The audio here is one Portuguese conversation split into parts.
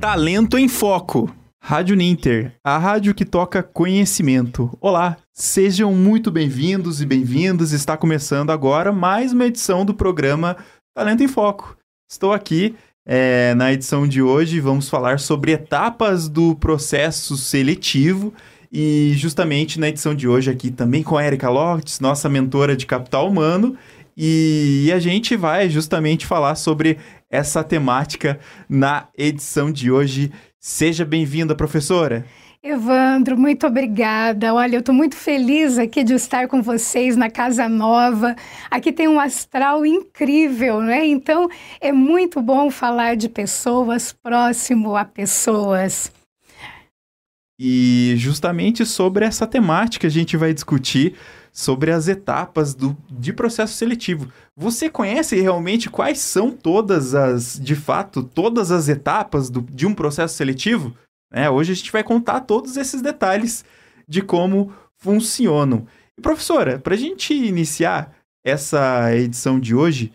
Talento em Foco. Rádio Ninter, a rádio que toca conhecimento. Olá, sejam muito bem-vindos e bem-vindas. Está começando agora mais uma edição do programa Talento em Foco. Estou aqui é, na edição de hoje, vamos falar sobre etapas do processo seletivo. E justamente na edição de hoje aqui também com a Erika Lortes, nossa mentora de capital humano, e a gente vai justamente falar sobre essa temática na edição de hoje. Seja bem-vinda, professora. Evandro, muito obrigada. Olha, eu estou muito feliz aqui de estar com vocês na Casa Nova. Aqui tem um astral incrível, né? Então é muito bom falar de pessoas próximo a pessoas. E justamente sobre essa temática a gente vai discutir sobre as etapas do, de processo seletivo. Você conhece realmente quais são todas as, de fato, todas as etapas do, de um processo seletivo? É, hoje a gente vai contar todos esses detalhes de como funcionam. E, professora, para a gente iniciar essa edição de hoje,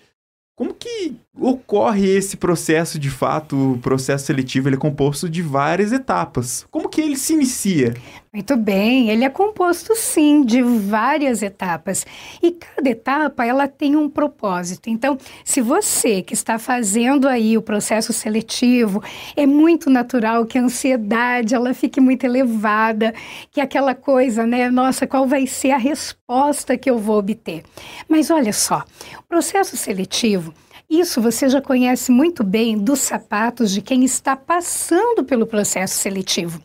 como que ocorre esse processo de fato? O processo seletivo ele é composto de várias etapas. Como que ele se inicia? Muito bem, ele é composto sim de várias etapas e cada etapa ela tem um propósito. Então, se você que está fazendo aí o processo seletivo, é muito natural que a ansiedade ela fique muito elevada, que aquela coisa, né, nossa, qual vai ser a resposta que eu vou obter? Mas olha só, o processo seletivo isso você já conhece muito bem dos sapatos de quem está passando pelo processo seletivo.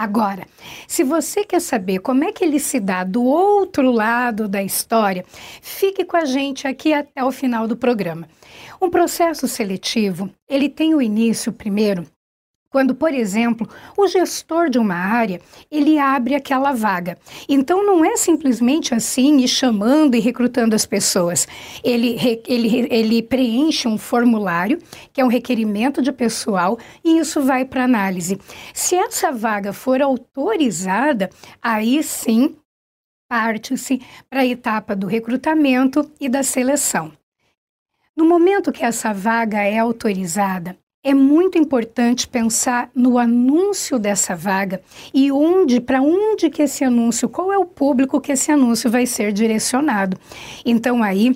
Agora, se você quer saber como é que ele se dá do outro lado da história, fique com a gente aqui até o final do programa. Um processo seletivo, ele tem o início primeiro quando, por exemplo, o gestor de uma área, ele abre aquela vaga. Então, não é simplesmente assim, e chamando e recrutando as pessoas. Ele, ele, ele preenche um formulário, que é um requerimento de pessoal, e isso vai para análise. Se essa vaga for autorizada, aí sim parte-se para a etapa do recrutamento e da seleção. No momento que essa vaga é autorizada, é muito importante pensar no anúncio dessa vaga e onde, para onde que esse anúncio, qual é o público que esse anúncio vai ser direcionado. Então aí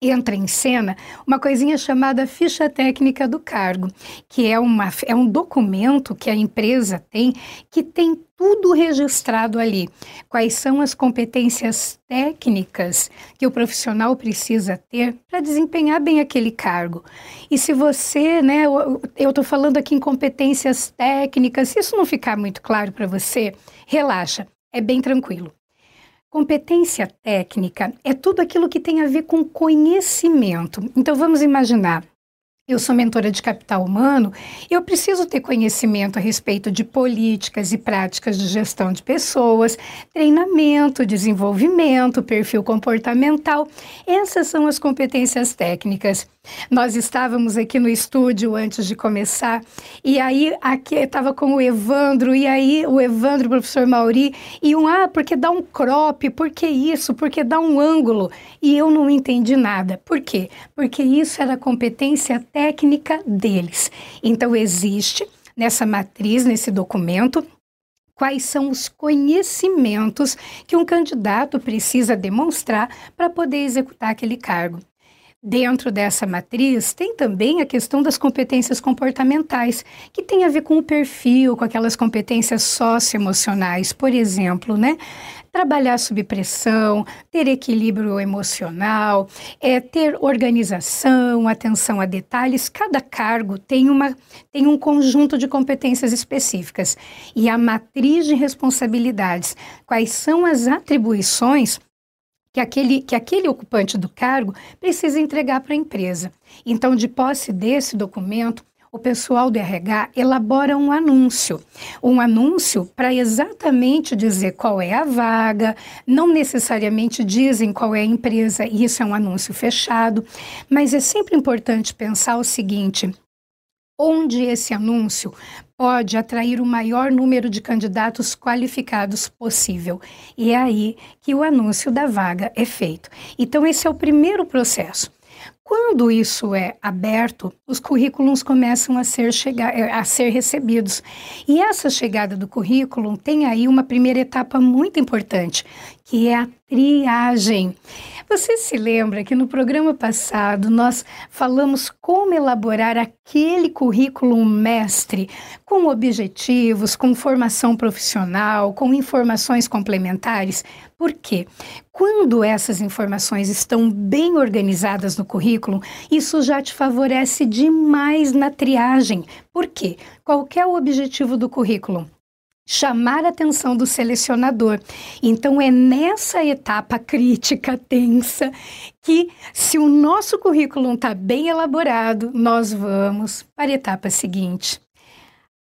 entra em cena uma coisinha chamada ficha técnica do cargo, que é, uma, é um documento que a empresa tem que tem tudo registrado ali. Quais são as competências técnicas que o profissional precisa ter para desempenhar bem aquele cargo. E se você, né, eu estou falando aqui em competências técnicas, se isso não ficar muito claro para você, relaxa, é bem tranquilo. Competência técnica é tudo aquilo que tem a ver com conhecimento. Então vamos imaginar, eu sou mentora de capital humano, eu preciso ter conhecimento a respeito de políticas e práticas de gestão de pessoas, treinamento, desenvolvimento, perfil comportamental. Essas são as competências técnicas. Nós estávamos aqui no estúdio antes de começar, e aí aqui estava com o Evandro, e aí o Evandro, o professor Mauri, e um, ah, porque dá um crop, por que isso, porque dá um ângulo, e eu não entendi nada. Por quê? Porque isso era competência técnica deles. Então, existe nessa matriz, nesse documento, quais são os conhecimentos que um candidato precisa demonstrar para poder executar aquele cargo. Dentro dessa matriz, tem também a questão das competências comportamentais, que tem a ver com o perfil, com aquelas competências socioemocionais, por exemplo, né? Trabalhar sob pressão, ter equilíbrio emocional, é, ter organização, atenção a detalhes. Cada cargo tem, uma, tem um conjunto de competências específicas. E a matriz de responsabilidades, quais são as atribuições que aquele, que aquele ocupante do cargo precisa entregar para a empresa. Então, de posse desse documento, o pessoal do RH elabora um anúncio. Um anúncio para exatamente dizer qual é a vaga, não necessariamente dizem qual é a empresa, isso é um anúncio fechado, mas é sempre importante pensar o seguinte: onde esse anúncio pode atrair o maior número de candidatos qualificados possível. E é aí que o anúncio da vaga é feito. Então, esse é o primeiro processo. Quando isso é aberto, os currículos começam a ser, chegar, a ser recebidos. E essa chegada do currículo tem aí uma primeira etapa muito importante, que é a triagem. Você se lembra que no programa passado nós falamos como elaborar aquele currículo mestre com objetivos, com formação profissional, com informações complementares? Por quê? Quando essas informações estão bem organizadas no currículo, isso já te favorece demais na triagem. Por quê? Qual é o objetivo do currículo? Chamar a atenção do selecionador. Então é nessa etapa crítica tensa que se o nosso currículo está bem elaborado, nós vamos para a etapa seguinte.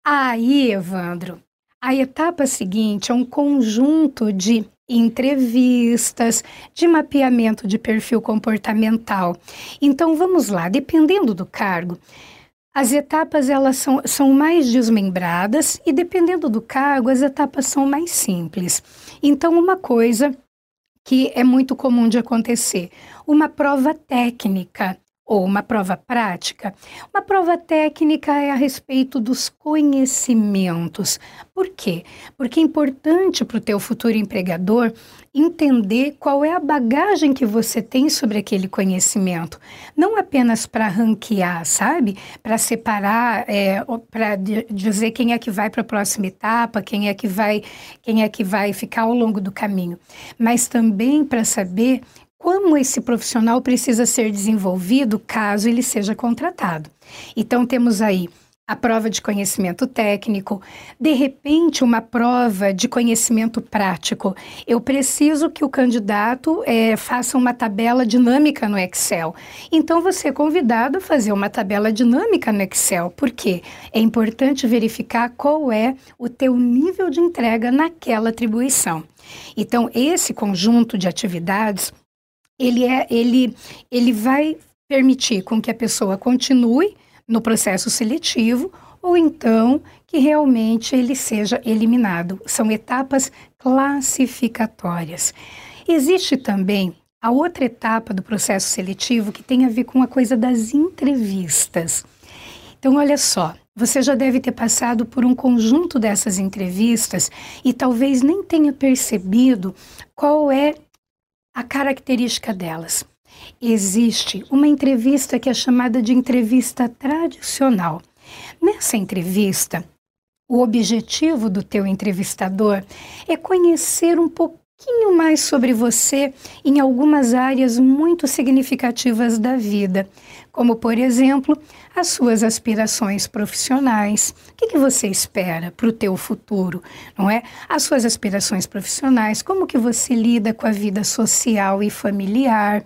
Aí, Evandro, a etapa seguinte é um conjunto de entrevistas, de mapeamento de perfil comportamental. Então vamos lá, dependendo do cargo, as etapas elas são, são mais desmembradas e dependendo do cargo, as etapas são mais simples. Então, uma coisa que é muito comum de acontecer, uma prova técnica ou uma prova prática. Uma prova técnica é a respeito dos conhecimentos. Por quê? Porque é importante para o teu futuro empregador entender qual é a bagagem que você tem sobre aquele conhecimento. Não apenas para ranquear, sabe? Para separar, é, para dizer quem é que vai para a próxima etapa, quem é que vai, quem é que vai ficar ao longo do caminho, mas também para saber como esse profissional precisa ser desenvolvido caso ele seja contratado. Então, temos aí a prova de conhecimento técnico, de repente, uma prova de conhecimento prático. Eu preciso que o candidato é, faça uma tabela dinâmica no Excel. Então, você é convidado a fazer uma tabela dinâmica no Excel. Por quê? É importante verificar qual é o teu nível de entrega naquela atribuição. Então, esse conjunto de atividades ele, é, ele, ele vai permitir com que a pessoa continue no processo seletivo ou então que realmente ele seja eliminado. São etapas classificatórias. Existe também a outra etapa do processo seletivo que tem a ver com a coisa das entrevistas. Então, olha só, você já deve ter passado por um conjunto dessas entrevistas e talvez nem tenha percebido qual é a característica delas. Existe uma entrevista que é chamada de entrevista tradicional. Nessa entrevista, o objetivo do teu entrevistador é conhecer um pouquinho mais sobre você em algumas áreas muito significativas da vida, como por exemplo, as suas aspirações profissionais. O que, que você espera para o teu futuro, não é? As suas aspirações profissionais, como que você lida com a vida social e familiar,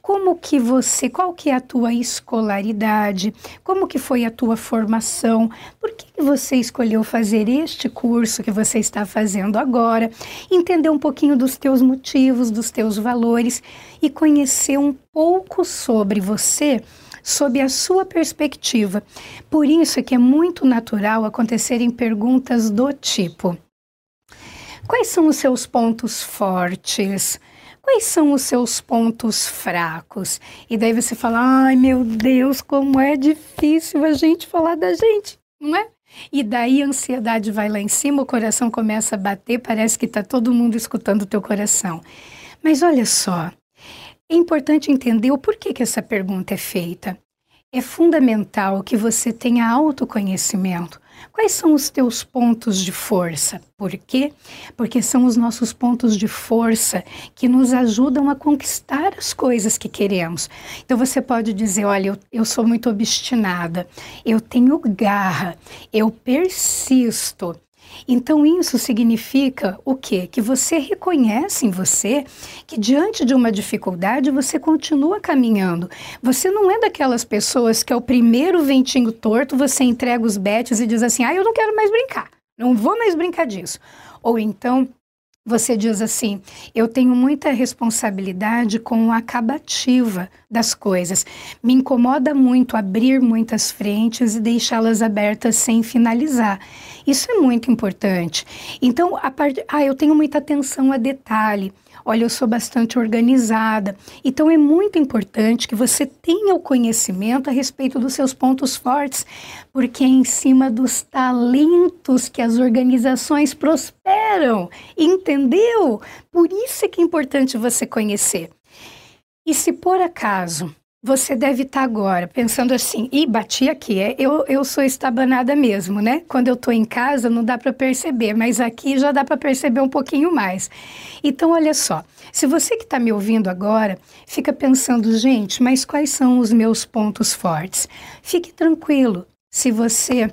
como que você, qual que é a tua escolaridade, como que foi a tua formação, por que, que você escolheu fazer este curso que você está fazendo agora, entender um pouquinho dos teus motivos, dos teus valores e conhecer um pouco sobre você sob a sua perspectiva. Por isso é que é muito natural acontecerem perguntas do tipo: Quais são os seus pontos fortes? Quais são os seus pontos fracos? E daí você fala: ai meu Deus, como é difícil a gente falar da gente, não é? E daí a ansiedade vai lá em cima, o coração começa a bater, parece que está todo mundo escutando o teu coração. Mas olha só, é importante entender o porquê que essa pergunta é feita. É fundamental que você tenha autoconhecimento. Quais são os teus pontos de força? Por quê? Porque são os nossos pontos de força que nos ajudam a conquistar as coisas que queremos. Então você pode dizer: olha, eu, eu sou muito obstinada, eu tenho garra, eu persisto, então, isso significa o quê? Que você reconhece em você que, diante de uma dificuldade, você continua caminhando. Você não é daquelas pessoas que, ao primeiro ventinho torto, você entrega os betes e diz assim: ah, eu não quero mais brincar, não vou mais brincar disso. Ou então, você diz assim: eu tenho muita responsabilidade com a acabativa das coisas. Me incomoda muito abrir muitas frentes e deixá-las abertas sem finalizar. Isso é muito importante. Então, a parte, ah, eu tenho muita atenção a detalhe. Olha, eu sou bastante organizada. Então é muito importante que você tenha o conhecimento a respeito dos seus pontos fortes, porque é em cima dos talentos que as organizações prosperam. Entendeu? Por isso é que é importante você conhecer. E se por acaso você deve estar agora pensando assim, e bati aqui, é, eu, eu sou estabanada mesmo, né? Quando eu estou em casa não dá para perceber, mas aqui já dá para perceber um pouquinho mais. Então, olha só, se você que está me ouvindo agora fica pensando, gente, mas quais são os meus pontos fortes? Fique tranquilo, se você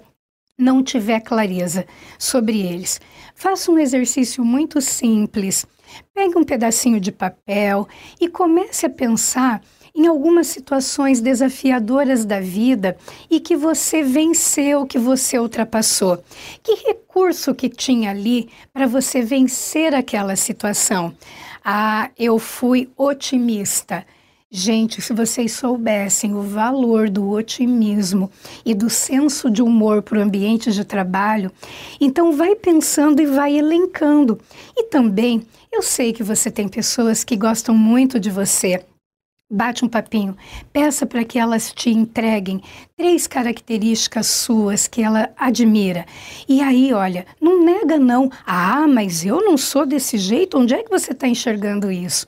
não tiver clareza sobre eles. Faça um exercício muito simples. Pegue um pedacinho de papel e comece a pensar em algumas situações desafiadoras da vida e que você venceu, que você ultrapassou. Que recurso que tinha ali para você vencer aquela situação? Ah, eu fui otimista. Gente, se vocês soubessem o valor do otimismo e do senso de humor para o ambiente de trabalho, então vai pensando e vai elencando. E também, eu sei que você tem pessoas que gostam muito de você bate um papinho, peça para que elas te entreguem três características suas que ela admira. E aí, olha, não nega não. Ah, mas eu não sou desse jeito. Onde é que você está enxergando isso?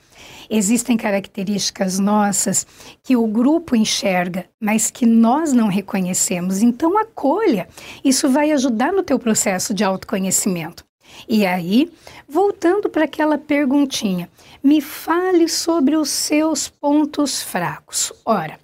Existem características nossas que o grupo enxerga, mas que nós não reconhecemos. Então acolha. Isso vai ajudar no teu processo de autoconhecimento. E aí, voltando para aquela perguntinha, me fale sobre os seus pontos fracos. Ora,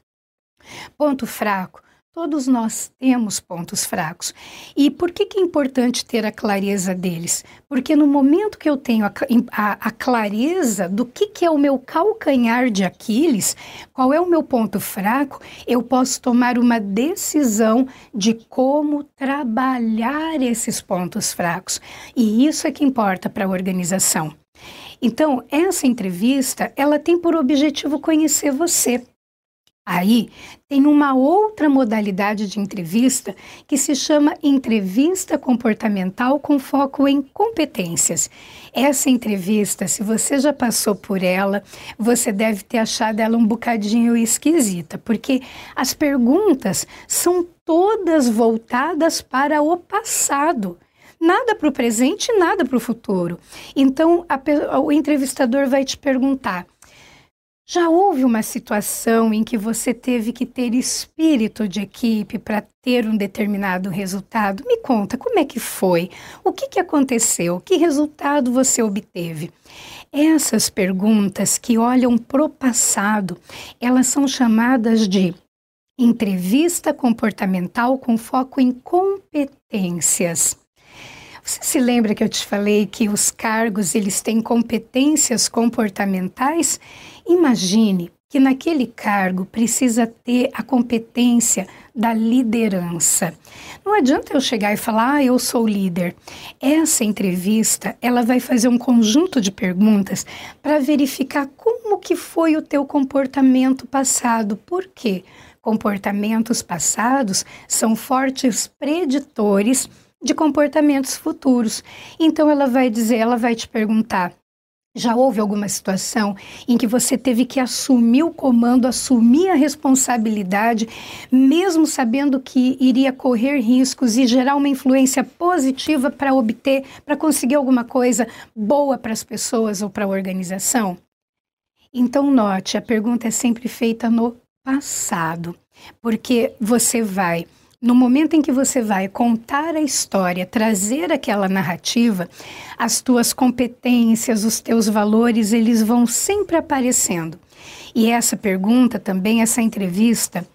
ponto fraco Todos nós temos pontos fracos. E por que, que é importante ter a clareza deles? Porque no momento que eu tenho a, a, a, clareza do que, que é o meu calcanhar de Aquiles, qual é o meu ponto fraco, eu posso tomar uma decisão de como trabalhar esses pontos fracos. E isso é que importa para a organização. Então, essa entrevista, ela tem por objetivo conhecer você. Aí tem uma outra modalidade de entrevista que se chama entrevista comportamental com foco em competências. Essa entrevista, se você já passou por ela, você deve ter achado ela um bocadinho esquisita, porque as perguntas são todas voltadas para o passado nada para o presente, nada para o futuro. Então, a, o entrevistador vai te perguntar: já houve uma situação em que você teve que ter espírito de equipe para ter um determinado resultado? Me conta, como é que foi? O que, que aconteceu? Que resultado você obteve? Essas perguntas que olham para o passado, elas são chamadas de entrevista comportamental com foco em competências. Você se lembra que eu te falei que os cargos eles têm competências comportamentais? Imagine que naquele cargo precisa ter a competência da liderança. Não adianta eu chegar e falar, ah, eu sou líder. Essa entrevista, ela vai fazer um conjunto de perguntas para verificar como que foi o teu comportamento passado. Por quê? Comportamentos passados são fortes preditores de comportamentos futuros. Então ela vai dizer, ela vai te perguntar: já houve alguma situação em que você teve que assumir o comando, assumir a responsabilidade, mesmo sabendo que iria correr riscos e gerar uma influência positiva para obter, para conseguir alguma coisa boa para as pessoas ou para a organização? Então, note, a pergunta é sempre feita no passado, porque você vai no momento em que você vai contar a história, trazer aquela narrativa, as tuas competências, os teus valores, eles vão sempre aparecendo. E essa pergunta também, essa entrevista,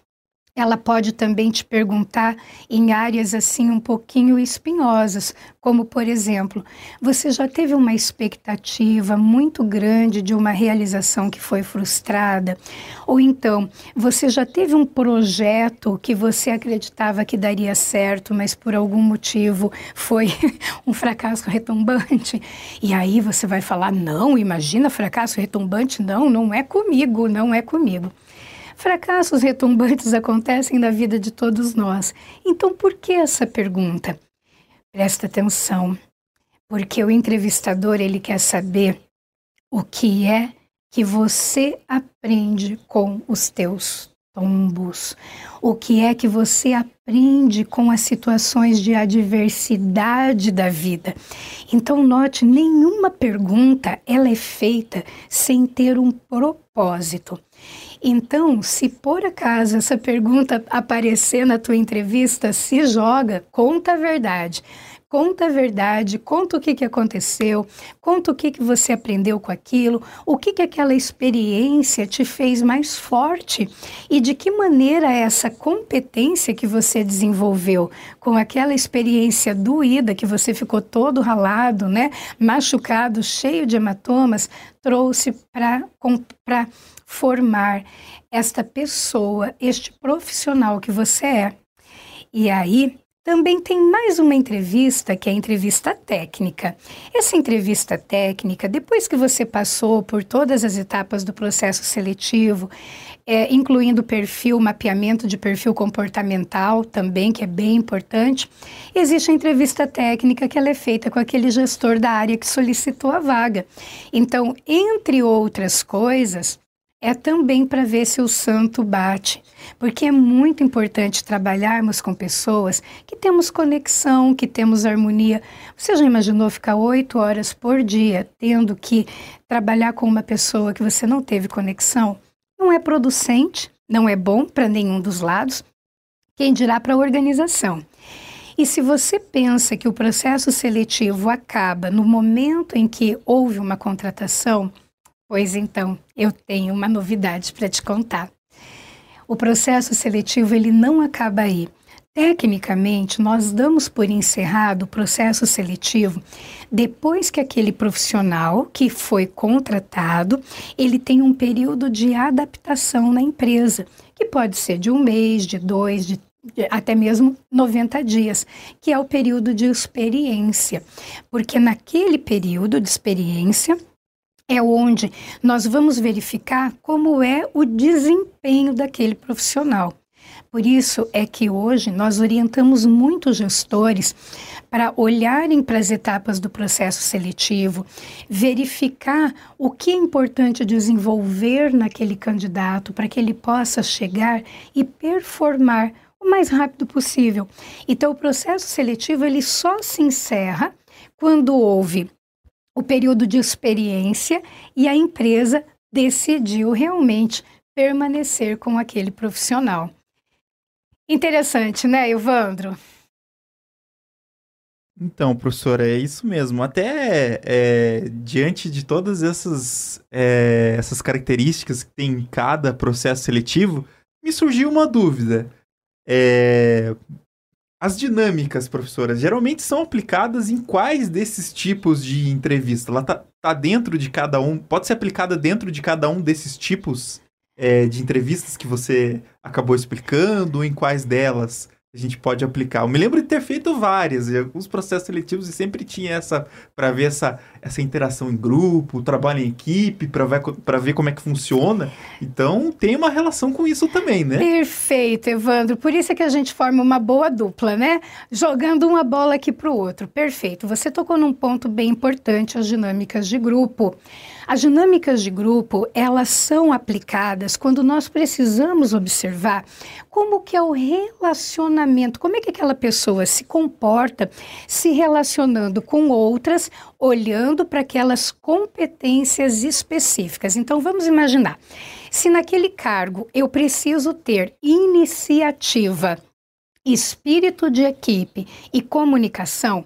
ela pode também te perguntar em áreas assim um pouquinho espinhosas, como por exemplo, você já teve uma expectativa muito grande de uma realização que foi frustrada? Ou então, você já teve um projeto que você acreditava que daria certo, mas por algum motivo foi um fracasso retumbante? E aí você vai falar: "Não, imagina fracasso retumbante, não, não é comigo, não é comigo". Fracassos retumbantes acontecem na vida de todos nós. Então, por que essa pergunta? Presta atenção, porque o entrevistador ele quer saber o que é que você aprende com os teus tombos? O que é que você aprende com as situações de adversidade da vida? Então note, nenhuma pergunta ela é feita sem ter um propósito. Então, se por acaso essa pergunta aparecer na tua entrevista, se joga, conta a verdade. Conta a verdade, conta o que, que aconteceu, conta o que, que você aprendeu com aquilo, o que, que aquela experiência te fez mais forte e de que maneira essa competência que você desenvolveu com aquela experiência doída, que você ficou todo ralado, né, machucado, cheio de hematomas, trouxe para formar esta pessoa, este profissional que você é. E aí, também tem mais uma entrevista, que é a entrevista técnica. Essa entrevista técnica, depois que você passou por todas as etapas do processo seletivo, é, incluindo perfil, mapeamento de perfil comportamental também, que é bem importante, existe a entrevista técnica que ela é feita com aquele gestor da área que solicitou a vaga. Então, entre outras coisas, é também para ver se o santo bate, porque é muito importante trabalharmos com pessoas que temos conexão, que temos harmonia. Você já imaginou ficar oito horas por dia tendo que trabalhar com uma pessoa que você não teve conexão? Não é producente, não é bom para nenhum dos lados, quem dirá para a organização. E se você pensa que o processo seletivo acaba no momento em que houve uma contratação, Pois então, eu tenho uma novidade para te contar. O processo seletivo ele não acaba aí. Tecnicamente, nós damos por encerrado o processo seletivo depois que aquele profissional que foi contratado, ele tem um período de adaptação na empresa, que pode ser de um mês, de dois, de até mesmo 90 dias, que é o período de experiência. Porque naquele período de experiência, é onde nós vamos verificar como é o desempenho daquele profissional. Por isso é que hoje nós orientamos muitos gestores para olharem para as etapas do processo seletivo, verificar o que é importante desenvolver naquele candidato para que ele possa chegar e performar o mais rápido possível. Então o processo seletivo ele só se encerra quando houve o período de experiência e a empresa decidiu realmente permanecer com aquele profissional. Interessante, né, Evandro? Então, professora, é isso mesmo. Até é, diante de todas essas, é, essas características que tem em cada processo seletivo, me surgiu uma dúvida. É, as dinâmicas, professora, geralmente são aplicadas em quais desses tipos de entrevista? Ela tá, tá dentro de cada um, pode ser aplicada dentro de cada um desses tipos é, de entrevistas que você acabou explicando, em quais delas? A gente pode aplicar. Eu me lembro de ter feito várias, e alguns processos seletivos e sempre tinha essa para ver essa, essa interação em grupo, trabalho em equipe, para ver, ver como é que funciona. Então tem uma relação com isso também, né? Perfeito, Evandro. Por isso é que a gente forma uma boa dupla, né? Jogando uma bola aqui para o outro. Perfeito. Você tocou num ponto bem importante, as dinâmicas de grupo. As dinâmicas de grupo, elas são aplicadas quando nós precisamos observar como que é o relacionamento, como é que aquela pessoa se comporta se relacionando com outras, olhando para aquelas competências específicas. Então vamos imaginar, se naquele cargo eu preciso ter iniciativa, espírito de equipe e comunicação,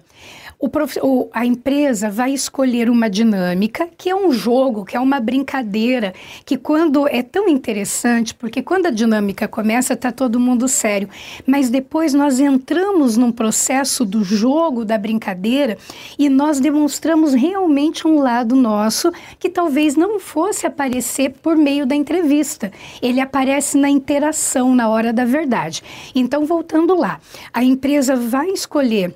o prof... o, a empresa vai escolher uma dinâmica que é um jogo, que é uma brincadeira, que quando é tão interessante, porque quando a dinâmica começa, tá todo mundo sério, mas depois nós entramos num processo do jogo, da brincadeira, e nós demonstramos realmente um lado nosso que talvez não fosse aparecer por meio da entrevista. Ele aparece na interação, na hora da verdade. Então, voltando lá, a empresa vai escolher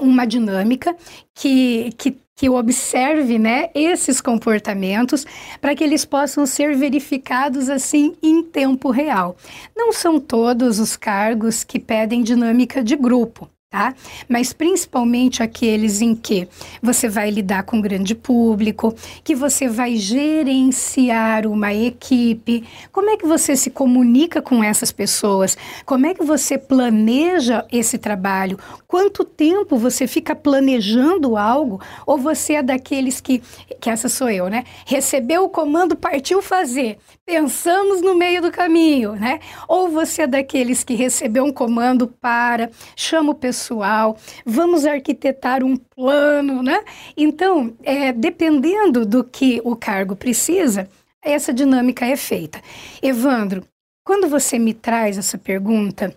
uma dinâmica que, que, que observe né, esses comportamentos para que eles possam ser verificados assim em tempo real. Não são todos os cargos que pedem dinâmica de grupo. Tá? Mas principalmente aqueles em que você vai lidar com grande público, que você vai gerenciar uma equipe. Como é que você se comunica com essas pessoas? Como é que você planeja esse trabalho? Quanto tempo você fica planejando algo? Ou você é daqueles que, que essa sou eu, né? Recebeu o comando, partiu fazer. Pensamos no meio do caminho, né? Ou você é daqueles que recebeu um comando para, chama o pessoal, vamos arquitetar um plano, né? Então, é, dependendo do que o cargo precisa, essa dinâmica é feita. Evandro, quando você me traz essa pergunta,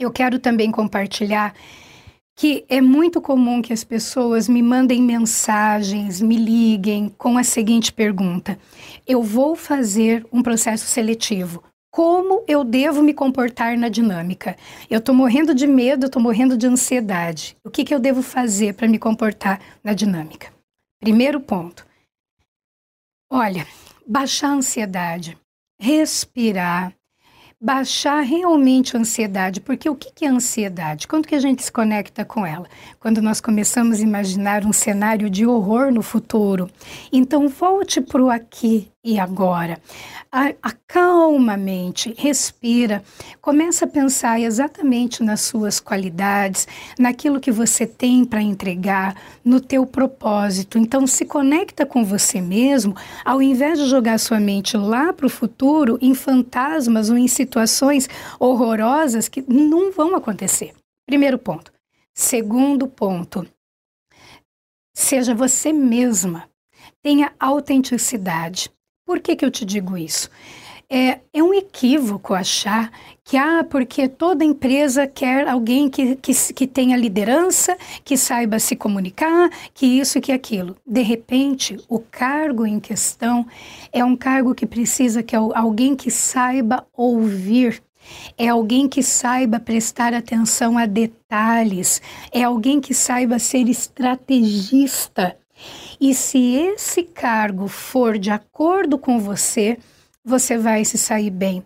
eu quero também compartilhar que é muito comum que as pessoas me mandem mensagens, me liguem com a seguinte pergunta: Eu vou fazer um processo seletivo. Como eu devo me comportar na dinâmica? Eu estou morrendo de medo, estou morrendo de ansiedade. O que, que eu devo fazer para me comportar na dinâmica? Primeiro ponto. Olha, baixar a ansiedade, respirar, baixar realmente a ansiedade, porque o que é ansiedade? Quando que a gente se conecta com ela? Quando nós começamos a imaginar um cenário de horror no futuro. Então volte para o aqui e agora. Acalma a mente, respira, começa a pensar exatamente nas suas qualidades, naquilo que você tem para entregar, no teu propósito. Então se conecta com você mesmo, ao invés de jogar sua mente lá para o futuro em fantasmas ou em situações horrorosas que não vão acontecer. Primeiro ponto. Segundo ponto. Seja você mesma. Tenha autenticidade. Por que, que eu te digo isso? É, é um equívoco achar que, ah, porque toda empresa quer alguém que, que, que tenha liderança, que saiba se comunicar, que isso e que aquilo. De repente, o cargo em questão é um cargo que precisa que alguém que saiba ouvir, é alguém que saiba prestar atenção a detalhes, é alguém que saiba ser estrategista. E se esse cargo for de acordo com você, você vai se sair bem.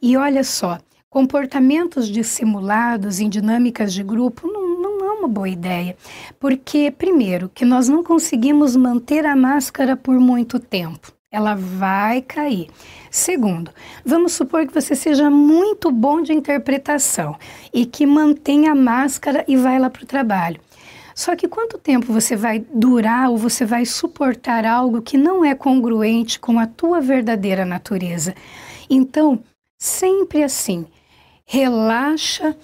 E olha só, comportamentos dissimulados em dinâmicas de grupo não, não é uma boa ideia. Porque, primeiro, que nós não conseguimos manter a máscara por muito tempo. Ela vai cair. Segundo, vamos supor que você seja muito bom de interpretação e que mantenha a máscara e vai lá para o trabalho. Só que quanto tempo você vai durar ou você vai suportar algo que não é congruente com a tua verdadeira natureza? Então, sempre assim, relaxa,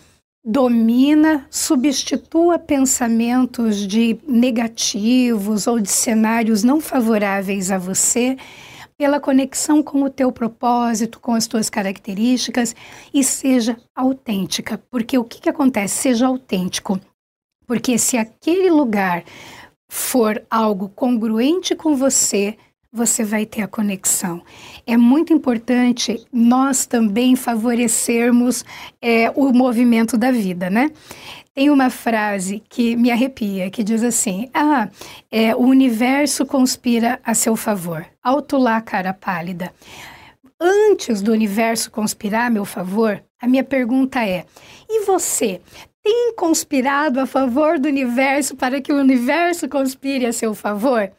domina, substitua pensamentos de negativos ou de cenários não favoráveis a você pela conexão com o teu propósito, com as tuas características e seja autêntica, porque o que, que acontece? Seja autêntico. Porque se aquele lugar for algo congruente com você, você vai ter a conexão. É muito importante nós também favorecermos é, o movimento da vida, né? Tem uma frase que me arrepia, que diz assim: Ah, é, o universo conspira a seu favor. Alto lá, cara pálida. Antes do universo conspirar a meu favor, a minha pergunta é: e você tem conspirado a favor do universo para que o universo conspire a seu favor?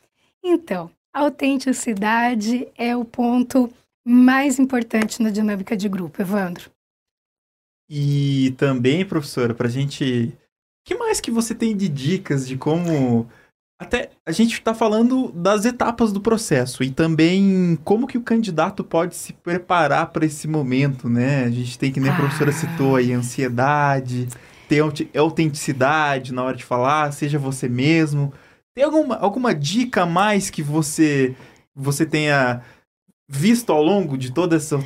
Então, autenticidade é o ponto mais importante na dinâmica de grupo, Evandro. E também, professora, para a gente. O que mais que você tem de dicas de como. Até a gente está falando das etapas do processo e também como que o candidato pode se preparar para esse momento, né? A gente tem que nem a professora ah. citou aí, ansiedade, ter autenticidade na hora de falar, seja você mesmo. Tem alguma, alguma dica a mais que você, você tenha visto ao longo de toda essa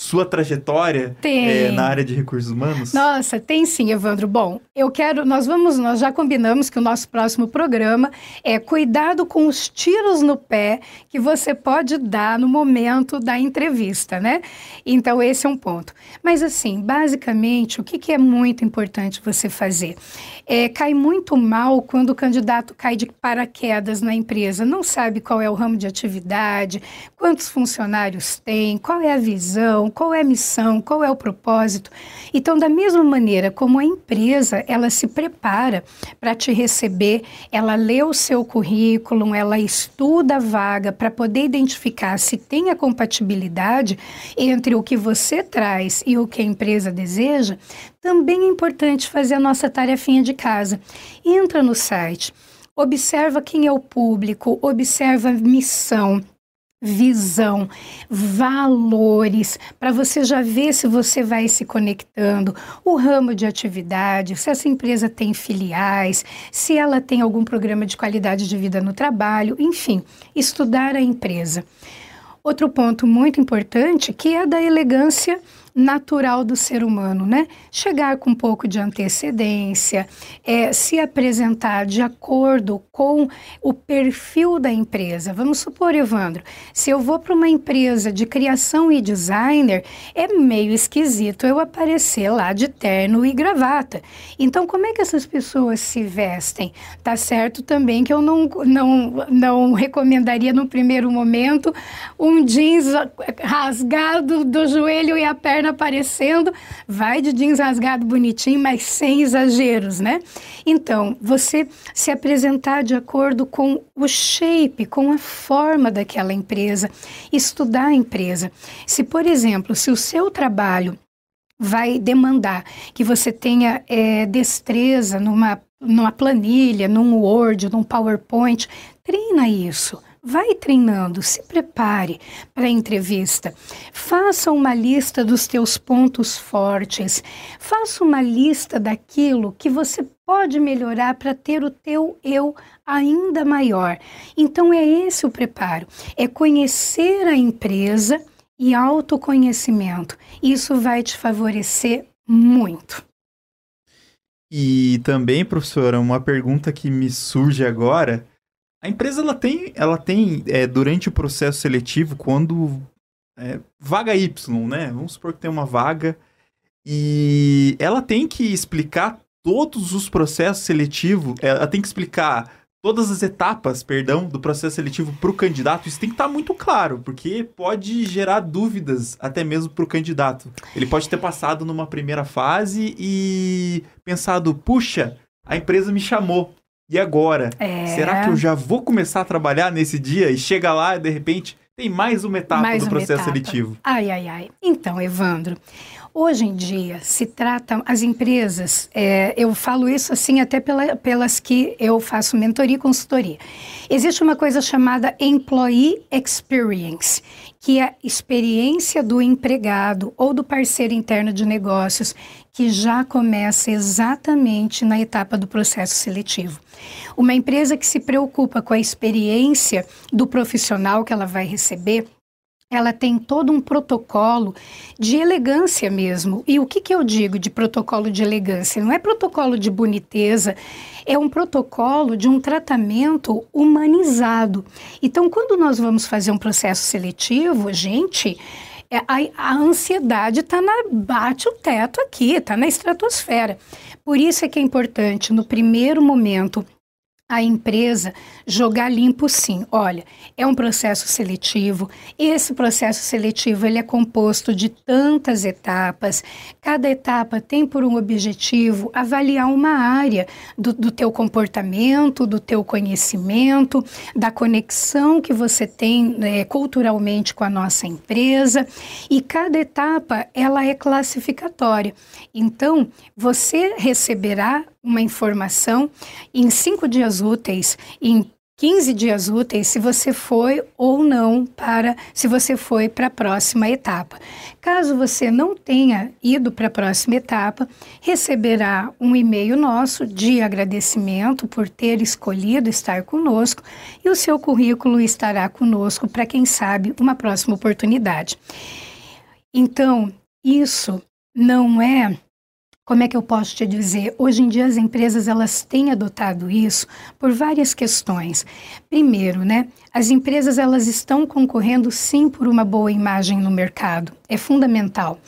sua trajetória é, na área de recursos humanos? Nossa, tem sim, Evandro. Bom, eu quero, nós vamos, nós já combinamos que o nosso próximo programa é cuidado com os tiros no pé que você pode dar no momento da entrevista, né? Então esse é um ponto. Mas assim, basicamente, o que, que é muito importante você fazer? É, cai muito mal quando o candidato cai de paraquedas na empresa, não sabe qual é o ramo de atividade, quantos funcionários tem, qual é a visão, visão, qual é a missão, qual é o propósito. Então, da mesma maneira como a empresa, ela se prepara para te receber, ela lê o seu currículo, ela estuda a vaga para poder identificar se tem a compatibilidade entre o que você traz e o que a empresa deseja, também é importante fazer a nossa tarefinha de casa. Entra no site, observa quem é o público, observa a missão, visão, valores, para você já ver se você vai se conectando, o ramo de atividade, se essa empresa tem filiais, se ela tem algum programa de qualidade de vida no trabalho, enfim, estudar a empresa. Outro ponto muito importante que é da elegância natural do ser humano, né? Chegar com um pouco de antecedência, é, se apresentar de acordo com o perfil da empresa. Vamos supor, Evandro, se eu vou para uma empresa de criação e designer, é meio esquisito eu aparecer lá de terno e gravata. Então, como é que essas pessoas se vestem? Tá certo também que eu não, não, não recomendaria no primeiro momento um jeans rasgado do joelho e a perna aparecendo, vai de jeans rasgado bonitinho, mas sem exageros, né? Então, você se apresentar de acordo com o shape, com a forma daquela empresa, estudar a empresa. Se, por exemplo, se o seu trabalho vai demandar que você tenha é, destreza numa, numa planilha, num Word, num PowerPoint, treina isso. Vai treinando, se prepare para a entrevista. Faça uma lista dos teus pontos fortes. Faça uma lista daquilo que você pode melhorar para ter o teu eu ainda maior. Então é esse o preparo. É conhecer a empresa e autoconhecimento. Isso vai te favorecer muito. E também, professora, uma pergunta que me surge agora a empresa ela tem, ela tem é, durante o processo seletivo, quando é, vaga Y, né? Vamos supor que tem uma vaga e ela tem que explicar todos os processos seletivos, é, ela tem que explicar todas as etapas, perdão, do processo seletivo para o candidato. Isso tem que estar tá muito claro, porque pode gerar dúvidas até mesmo para o candidato. Ele pode ter passado numa primeira fase e pensado, puxa, a empresa me chamou, e agora? É... Será que eu já vou começar a trabalhar nesse dia e chega lá e de repente tem mais uma etapa mais do uma processo etapa. seletivo? Ai, ai, ai. Então, Evandro, Hoje em dia se trata as empresas, é, eu falo isso assim até pela, pelas que eu faço mentoria e consultoria. Existe uma coisa chamada Employee Experience, que é a experiência do empregado ou do parceiro interno de negócios, que já começa exatamente na etapa do processo seletivo. Uma empresa que se preocupa com a experiência do profissional que ela vai receber ela tem todo um protocolo de elegância mesmo. E o que, que eu digo de protocolo de elegância? Não é protocolo de boniteza, é um protocolo de um tratamento humanizado. Então, quando nós vamos fazer um processo seletivo, gente, é, a, a ansiedade está na bate o teto aqui, está na estratosfera. Por isso é que é importante, no primeiro momento, a empresa jogar limpo sim. Olha, é um processo seletivo. Esse processo seletivo ele é composto de tantas etapas. Cada etapa tem por um objetivo avaliar uma área do, do teu comportamento, do teu conhecimento, da conexão que você tem é, culturalmente com a nossa empresa. E cada etapa ela é classificatória. Então, você receberá uma informação em cinco dias úteis, em 15 dias úteis se você foi ou não para se você foi para a próxima etapa. Caso você não tenha ido para a próxima etapa, receberá um e-mail nosso de agradecimento por ter escolhido estar conosco e o seu currículo estará conosco para quem sabe uma próxima oportunidade. Então, isso não é como é que eu posso te dizer? Hoje em dia as empresas elas têm adotado isso por várias questões. Primeiro, né, as empresas elas estão concorrendo sim por uma boa imagem no mercado. É fundamental.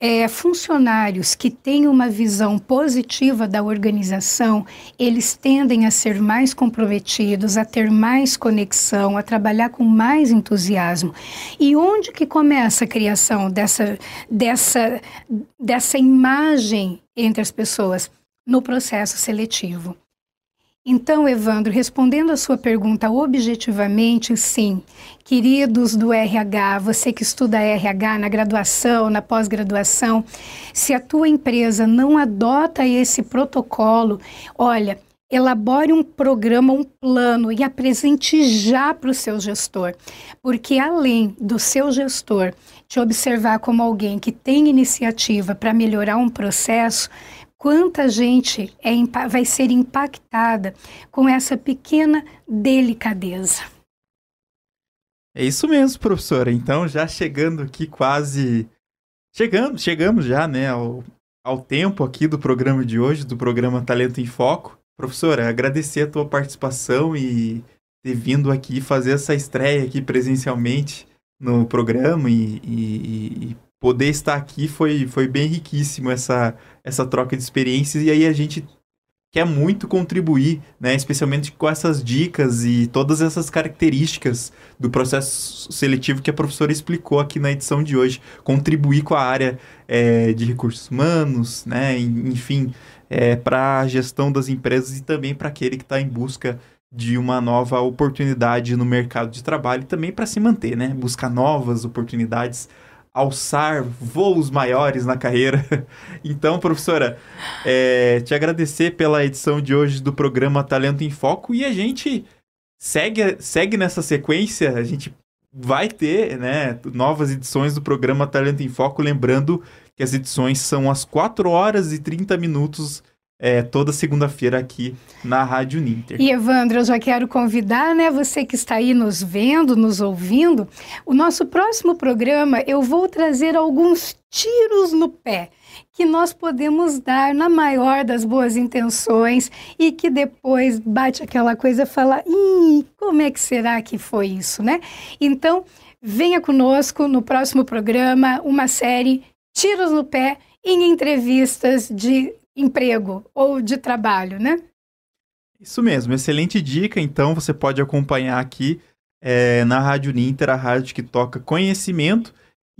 É, funcionários que têm uma visão positiva da organização, eles tendem a ser mais comprometidos, a ter mais conexão, a trabalhar com mais entusiasmo. E onde que começa a criação dessa, dessa, dessa imagem entre as pessoas? No processo seletivo. Então, Evandro, respondendo a sua pergunta objetivamente, sim. Queridos do RH, você que estuda RH na graduação, na pós-graduação, se a tua empresa não adota esse protocolo, olha, elabore um programa, um plano e apresente já para o seu gestor. Porque além do seu gestor te observar como alguém que tem iniciativa para melhorar um processo, quanta gente é, vai ser impactada com essa pequena delicadeza. É isso mesmo, professora. Então, já chegando aqui quase. Chegamos, chegamos já, né, ao, ao tempo aqui do programa de hoje, do programa Talento em Foco. Professora, agradecer a tua participação e ter vindo aqui fazer essa estreia aqui presencialmente no programa e, e, e poder estar aqui foi, foi bem riquíssimo essa, essa troca de experiências. E aí a gente quer muito contribuir, né, especialmente com essas dicas e todas essas características do processo seletivo que a professora explicou aqui na edição de hoje, contribuir com a área é, de recursos humanos, né, enfim, é, para a gestão das empresas e também para aquele que está em busca de uma nova oportunidade no mercado de trabalho e também para se manter, né, buscar novas oportunidades alçar voos maiores na carreira. Então, professora, é, te agradecer pela edição de hoje do programa Talento em Foco e a gente segue, segue nessa sequência, a gente vai ter né, novas edições do programa Talento em Foco, lembrando que as edições são às 4 horas e 30 minutos é, toda segunda-feira aqui na Rádio Ninter. E Evandro, eu já quero convidar, né, você que está aí nos vendo, nos ouvindo, o nosso próximo programa eu vou trazer alguns tiros no pé que nós podemos dar na maior das boas intenções e que depois bate aquela coisa e fala, Ih, como é que será que foi isso, né? Então, venha conosco no próximo programa, uma série Tiros no Pé em entrevistas de emprego ou de trabalho, né? Isso mesmo, excelente dica. Então você pode acompanhar aqui é, na Rádio Ninter, a rádio que toca conhecimento.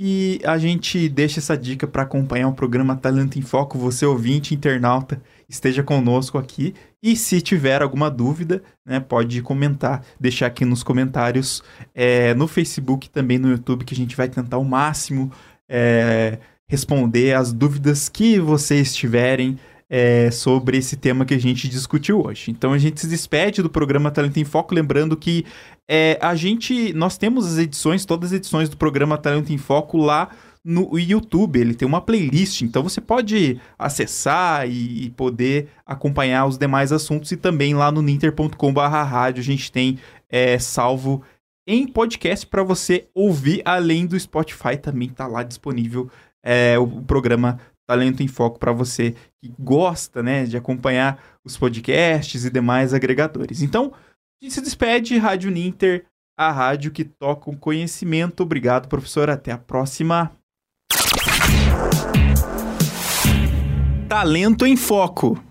E a gente deixa essa dica para acompanhar o programa Talento em Foco. Você, ouvinte, internauta, esteja conosco aqui. E se tiver alguma dúvida, né, pode comentar, deixar aqui nos comentários é, no Facebook também no YouTube, que a gente vai tentar o máximo é, responder as dúvidas que vocês tiverem é, sobre esse tema que a gente discutiu hoje. Então a gente se despede do programa Talento em Foco, lembrando que é, a gente, nós temos as edições, todas as edições do programa Talento em Foco lá no YouTube, ele tem uma playlist, então você pode acessar e, e poder acompanhar os demais assuntos e também lá no ninter.com/rádio a gente tem é, salvo em podcast para você ouvir, além do Spotify também está lá disponível é, o programa Talento em Foco para você que gosta né, de acompanhar os podcasts e demais agregadores. Então, a gente se despede, Rádio Ninter, a rádio que toca o conhecimento. Obrigado, professor. Até a próxima. Talento em Foco.